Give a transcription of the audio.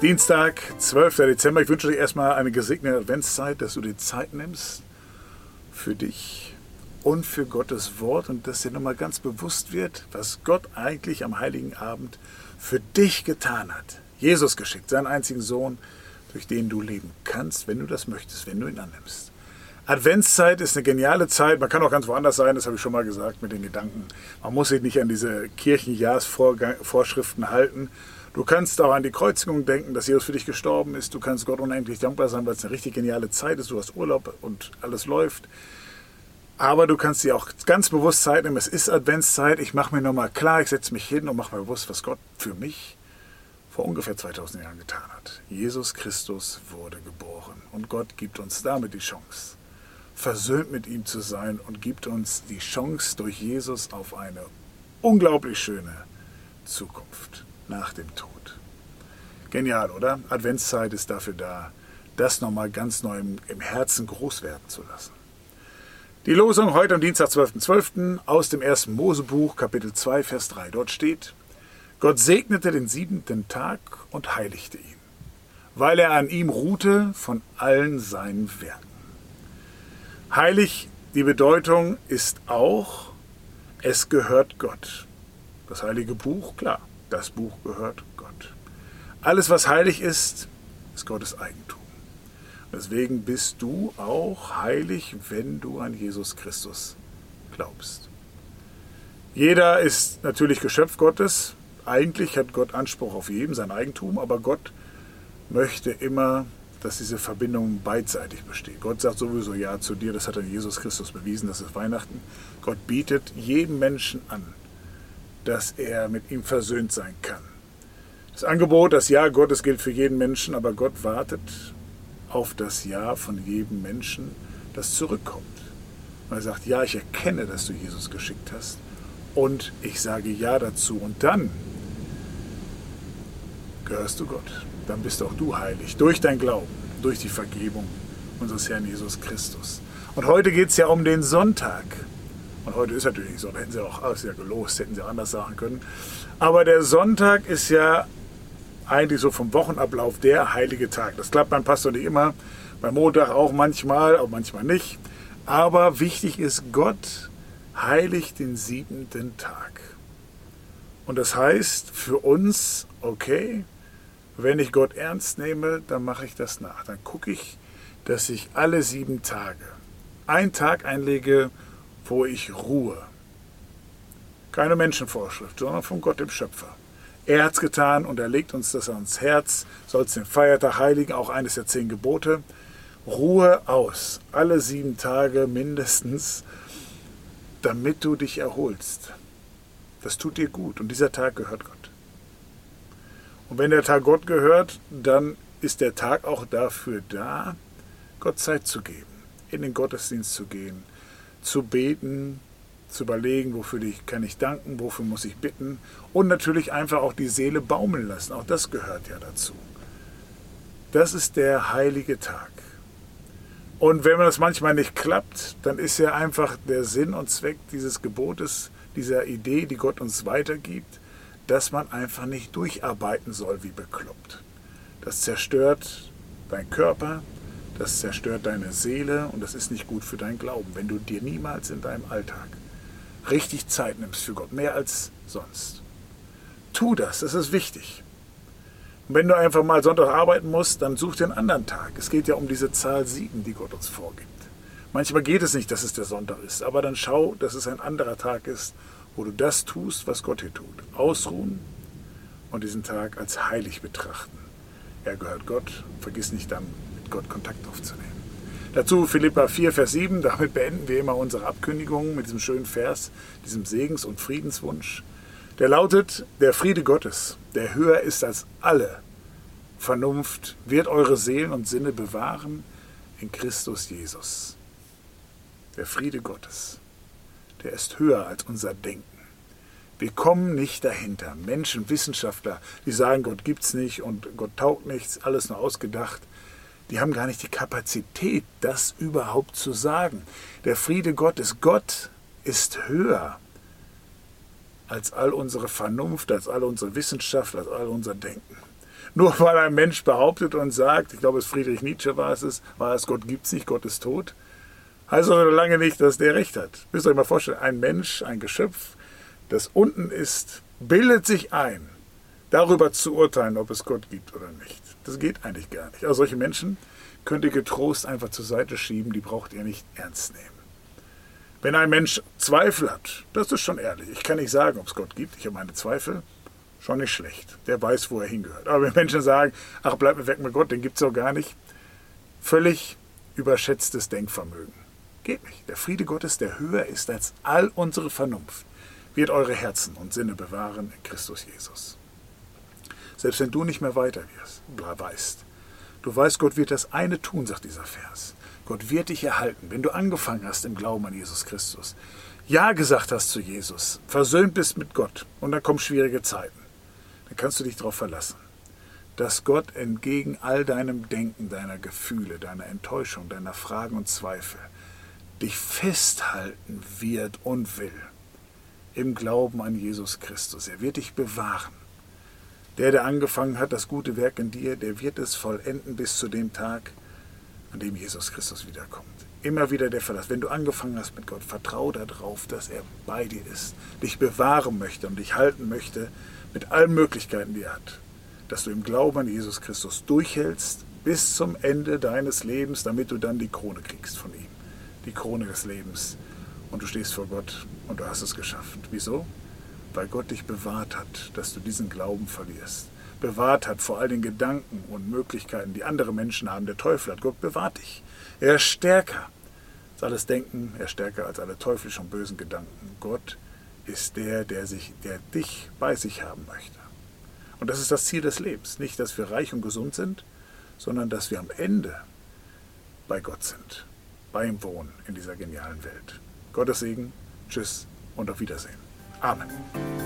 Dienstag, 12. Dezember. Ich wünsche dir erstmal eine gesegnete Adventszeit, dass du dir Zeit nimmst für dich und für Gottes Wort und dass dir nochmal ganz bewusst wird, was Gott eigentlich am Heiligen Abend für dich getan hat. Jesus geschickt, seinen einzigen Sohn, durch den du leben kannst, wenn du das möchtest, wenn du ihn annimmst. Adventszeit ist eine geniale Zeit. Man kann auch ganz woanders sein, das habe ich schon mal gesagt mit den Gedanken. Man muss sich nicht an diese Kirchenjahrsvorschriften halten Du kannst auch an die Kreuzigung denken, dass Jesus für dich gestorben ist. Du kannst Gott unendlich dankbar sein, weil es eine richtig geniale Zeit ist. Du hast Urlaub und alles läuft. Aber du kannst dir auch ganz bewusst Zeit nehmen. Es ist Adventszeit. Ich mache mir nochmal klar, ich setze mich hin und mache mir bewusst, was Gott für mich vor ungefähr 2000 Jahren getan hat. Jesus Christus wurde geboren und Gott gibt uns damit die Chance, versöhnt mit ihm zu sein und gibt uns die Chance durch Jesus auf eine unglaublich schöne Zukunft nach dem Tod. Genial, oder? Adventszeit ist dafür da, das nochmal ganz neu im, im, Herzen groß werden zu lassen. Die Losung heute am Dienstag, 12.12. .12. aus dem ersten Mosebuch, Kapitel 2, Vers 3. Dort steht, Gott segnete den siebenten Tag und heiligte ihn, weil er an ihm ruhte von allen seinen Werken. Heilig, die Bedeutung ist auch, es gehört Gott. Das heilige Buch, klar, das Buch gehört Gott. Alles, was heilig ist, ist Gottes Eigentum. Deswegen bist du auch heilig, wenn du an Jesus Christus glaubst. Jeder ist natürlich Geschöpf Gottes. Eigentlich hat Gott Anspruch auf jedem sein Eigentum, aber Gott möchte immer, dass diese Verbindung beidseitig besteht. Gott sagt sowieso Ja zu dir, das hat dann Jesus Christus bewiesen, das ist Weihnachten. Gott bietet jedem Menschen an, dass er mit ihm versöhnt sein kann. Das Angebot, das Ja Gottes gilt für jeden Menschen, aber Gott wartet auf das Ja von jedem Menschen, das zurückkommt. Er sagt, ja, ich erkenne, dass du Jesus geschickt hast und ich sage Ja dazu und dann gehörst du Gott. Dann bist auch du heilig durch dein Glauben, durch die Vergebung unseres Herrn Jesus Christus. Und heute geht es ja um den Sonntag. Und heute ist natürlich nicht so, da hätten sie auch alles ja gelost, hätten sie anders sagen können. Aber der Sonntag ist ja eigentlich so vom Wochenablauf der heilige Tag. Das klappt beim Pastor nicht immer, beim Montag auch manchmal, auch manchmal nicht. Aber wichtig ist, Gott heiligt den siebenten Tag. Und das heißt für uns, okay, wenn ich Gott ernst nehme, dann mache ich das nach. Dann gucke ich, dass ich alle sieben Tage einen Tag einlege, wo ich ruhe. Keine Menschenvorschrift, sondern von Gott dem Schöpfer. Er hat es getan und er legt uns das ans Herz, sollst den Feiertag heiligen, auch eines der zehn Gebote. Ruhe aus, alle sieben Tage mindestens, damit du dich erholst. Das tut dir gut und dieser Tag gehört Gott. Und wenn der Tag Gott gehört, dann ist der Tag auch dafür da, Gott Zeit zu geben, in den Gottesdienst zu gehen, zu beten, zu überlegen, wofür kann ich danken, wofür muss ich bitten und natürlich einfach auch die Seele baumeln lassen. Auch das gehört ja dazu. Das ist der heilige Tag. Und wenn das manchmal nicht klappt, dann ist ja einfach der Sinn und Zweck dieses Gebotes, dieser Idee, die Gott uns weitergibt, dass man einfach nicht durcharbeiten soll wie bekloppt. Das zerstört deinen Körper, das zerstört deine Seele und das ist nicht gut für deinen Glauben, wenn du dir niemals in deinem Alltag richtig Zeit nimmst für Gott, mehr als sonst. Tu das, das ist wichtig. Und wenn du einfach mal Sonntag arbeiten musst, dann such einen anderen Tag. Es geht ja um diese Zahl sieben, die Gott uns vorgibt. Manchmal geht es nicht, dass es der Sonntag ist, aber dann schau, dass es ein anderer Tag ist, wo du das tust, was Gott hier tut. Ausruhen und diesen Tag als heilig betrachten. Er gehört Gott. Vergiss nicht dann, Gott Kontakt aufzunehmen. Dazu Philippa 4, Vers 7. Damit beenden wir immer unsere Abkündigung mit diesem schönen Vers, diesem Segens- und Friedenswunsch. Der lautet, der Friede Gottes, der höher ist als alle Vernunft, wird eure Seelen und Sinne bewahren in Christus Jesus. Der Friede Gottes, der ist höher als unser Denken. Wir kommen nicht dahinter. Menschen, Wissenschaftler, die sagen, Gott gibt's nicht und Gott taugt nichts, alles nur ausgedacht die haben gar nicht die Kapazität, das überhaupt zu sagen. Der Friede Gottes, Gott ist höher als all unsere Vernunft, als all unsere Wissenschaft, als all unser Denken. Nur weil ein Mensch behauptet und sagt, ich glaube, es Friedrich Nietzsche war es, war es, Gott gibt es nicht, Gott ist tot, heißt aber lange nicht, dass der Recht hat. Müsst ihr euch mal vorstellen, ein Mensch, ein Geschöpf, das unten ist, bildet sich ein, darüber zu urteilen, ob es Gott gibt oder nicht. Das geht eigentlich gar nicht. Aber solche Menschen könnt ihr getrost einfach zur Seite schieben, die braucht ihr nicht ernst nehmen. Wenn ein Mensch Zweifel hat, das ist schon ehrlich. Ich kann nicht sagen, ob es Gott gibt. Ich habe meine Zweifel. Schon nicht schlecht. Der weiß, wo er hingehört. Aber wenn Menschen sagen, ach, bleib mir weg mit Gott, den gibt es auch gar nicht. Völlig überschätztes Denkvermögen. Geht nicht. Der Friede Gottes, der höher ist als all unsere Vernunft, wird eure Herzen und Sinne bewahren in Christus Jesus. Selbst wenn du nicht mehr weiter wirst, weißt, du weißt, Gott wird das eine tun, sagt dieser Vers. Gott wird dich erhalten, wenn du angefangen hast im Glauben an Jesus Christus. Ja gesagt hast zu Jesus, versöhnt bist mit Gott und dann kommen schwierige Zeiten. Dann kannst du dich darauf verlassen, dass Gott entgegen all deinem Denken, deiner Gefühle, deiner Enttäuschung, deiner Fragen und Zweifel dich festhalten wird und will im Glauben an Jesus Christus. Er wird dich bewahren. Der, der angefangen hat, das gute Werk in dir, der wird es vollenden bis zu dem Tag, an dem Jesus Christus wiederkommt. Immer wieder der Verlass. Wenn du angefangen hast mit Gott, vertraue darauf, dass er bei dir ist, dich bewahren möchte und dich halten möchte mit allen Möglichkeiten, die er hat. Dass du im Glauben an Jesus Christus durchhältst bis zum Ende deines Lebens, damit du dann die Krone kriegst von ihm. Die Krone des Lebens. Und du stehst vor Gott und du hast es geschafft. Wieso? Weil Gott dich bewahrt hat, dass du diesen Glauben verlierst bewahrt hat vor all den Gedanken und Möglichkeiten, die andere Menschen haben. Der Teufel hat Gott bewahrt dich. Er ist stärker als alles Denken, er ist stärker als alle teuflischen und bösen Gedanken. Gott ist der, der, sich, der dich bei sich haben möchte. Und das ist das Ziel des Lebens. Nicht, dass wir reich und gesund sind, sondern dass wir am Ende bei Gott sind, bei ihm wohnen in dieser genialen Welt. Gottes Segen, tschüss und auf Wiedersehen. Amen.